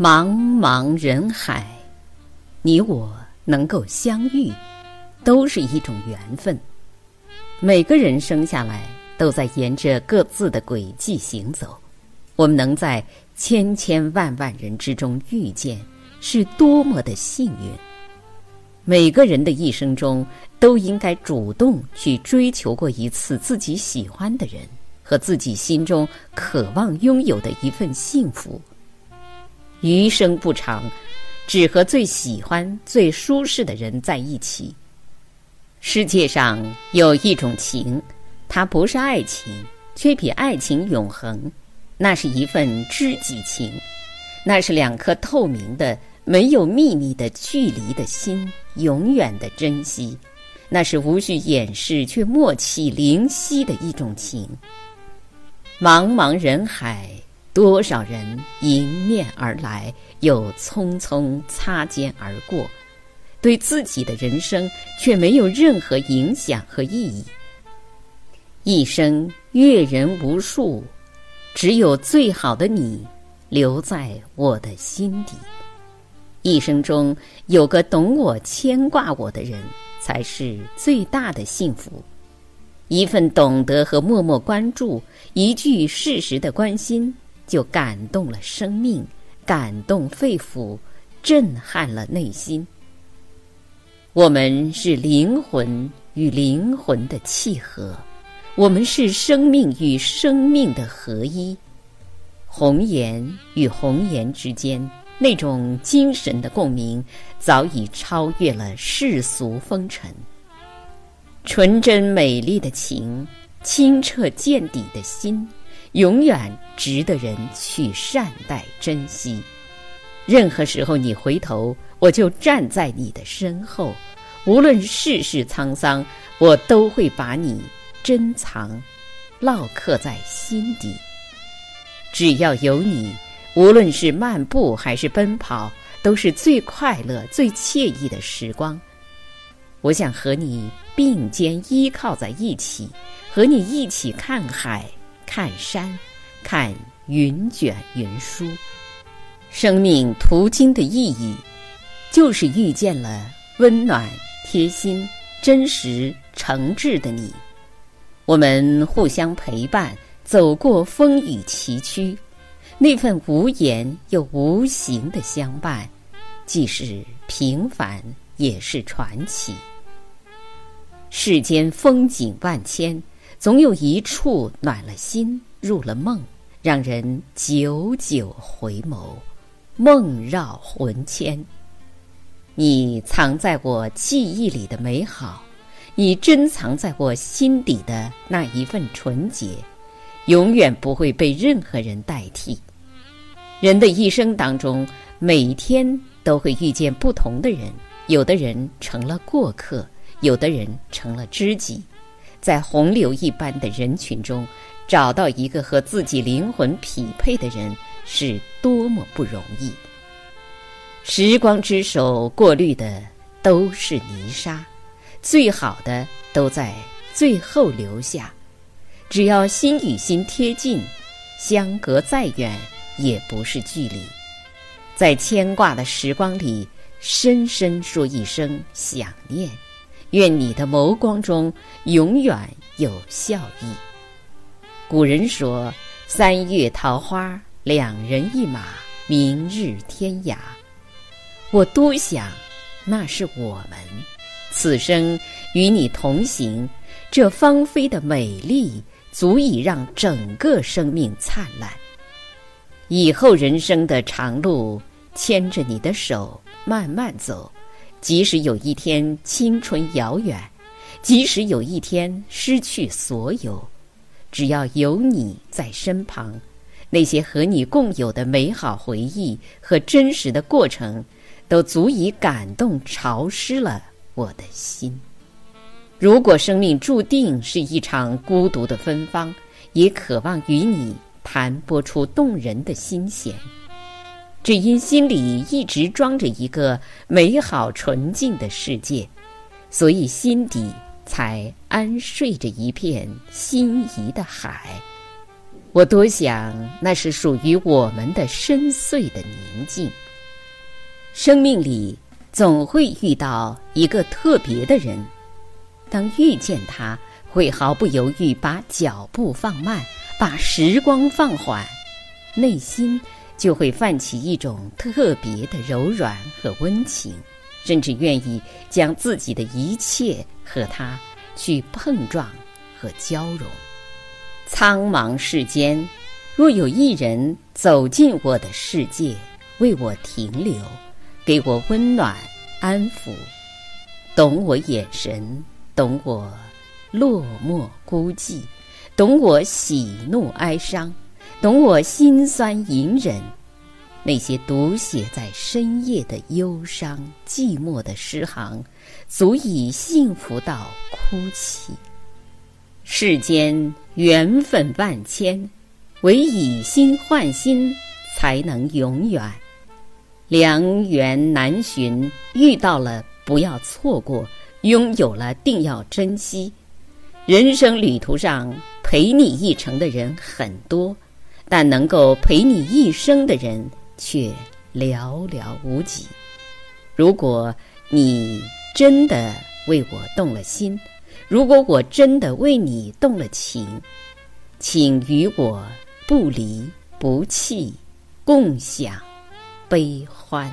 茫茫人海，你我能够相遇，都是一种缘分。每个人生下来都在沿着各自的轨迹行走，我们能在千千万万人之中遇见，是多么的幸运。每个人的一生中，都应该主动去追求过一次自己喜欢的人和自己心中渴望拥有的一份幸福。余生不长，只和最喜欢、最舒适的人在一起。世界上有一种情，它不是爱情，却比爱情永恒。那是一份知己情，那是两颗透明的、没有秘密的距离的心，永远的珍惜。那是无需掩饰却默契灵犀的一种情。茫茫人海。多少人迎面而来，又匆匆擦肩而过，对自己的人生却没有任何影响和意义。一生阅人无数，只有最好的你留在我的心底。一生中有个懂我、牵挂我的人，才是最大的幸福。一份懂得和默默关注，一句适时的关心。就感动了生命，感动肺腑，震撼了内心。我们是灵魂与灵魂的契合，我们是生命与生命的合一。红颜与红颜之间那种精神的共鸣，早已超越了世俗风尘。纯真美丽的情，清澈见底的心。永远值得人去善待珍惜。任何时候你回头，我就站在你的身后。无论世事沧桑，我都会把你珍藏、烙刻在心底。只要有你，无论是漫步还是奔跑，都是最快乐、最惬意的时光。我想和你并肩依靠在一起，和你一起看海。看山，看云卷云舒，生命途经的意义，就是遇见了温暖、贴心、真实、诚挚的你。我们互相陪伴，走过风雨崎岖，那份无言又无形的相伴，既是平凡，也是传奇。世间风景万千。总有一处暖了心，入了梦，让人久久回眸，梦绕魂牵。你藏在我记忆里的美好，你珍藏在我心底的那一份纯洁，永远不会被任何人代替。人的一生当中，每天都会遇见不同的人，有的人成了过客，有的人成了知己。在洪流一般的人群中，找到一个和自己灵魂匹配的人，是多么不容易。时光之手过滤的都是泥沙，最好的都在最后留下。只要心与心贴近，相隔再远也不是距离。在牵挂的时光里，深深说一声想念。愿你的眸光中永远有笑意。古人说：“三月桃花，两人一马，明日天涯。”我多想，那是我们此生与你同行，这芳菲的美丽，足以让整个生命灿烂。以后人生的长路，牵着你的手慢慢走。即使有一天青春遥远，即使有一天失去所有，只要有你在身旁，那些和你共有的美好回忆和真实的过程，都足以感动潮湿了我的心。如果生命注定是一场孤独的芬芳，也渴望与你弹拨出动人的心弦。只因心里一直装着一个美好纯净的世界，所以心底才安睡着一片心仪的海。我多想那是属于我们的深邃的宁静。生命里总会遇到一个特别的人，当遇见他，会毫不犹豫把脚步放慢，把时光放缓，内心就会泛起一种特别的柔软和温情，甚至愿意将自己的一切和他去碰撞和交融。苍茫世间，若有一人走进我的世界，为我停留，给我温暖安抚，懂我眼神，懂我落寞孤寂，懂我喜怒哀伤，懂我心酸隐忍，那些读写在深夜的忧伤寂寞的诗行，足以幸福到哭泣。世间缘分万千，唯以心换心，才能永远。良缘难寻，遇到了不要错过，拥有了定要珍惜。人生旅途上陪你一程的人很多，但能够陪你一生的人却寥寥无几。如果你真的为我动了心，如果我真的为你动了情，请与我不离不弃，共享悲欢。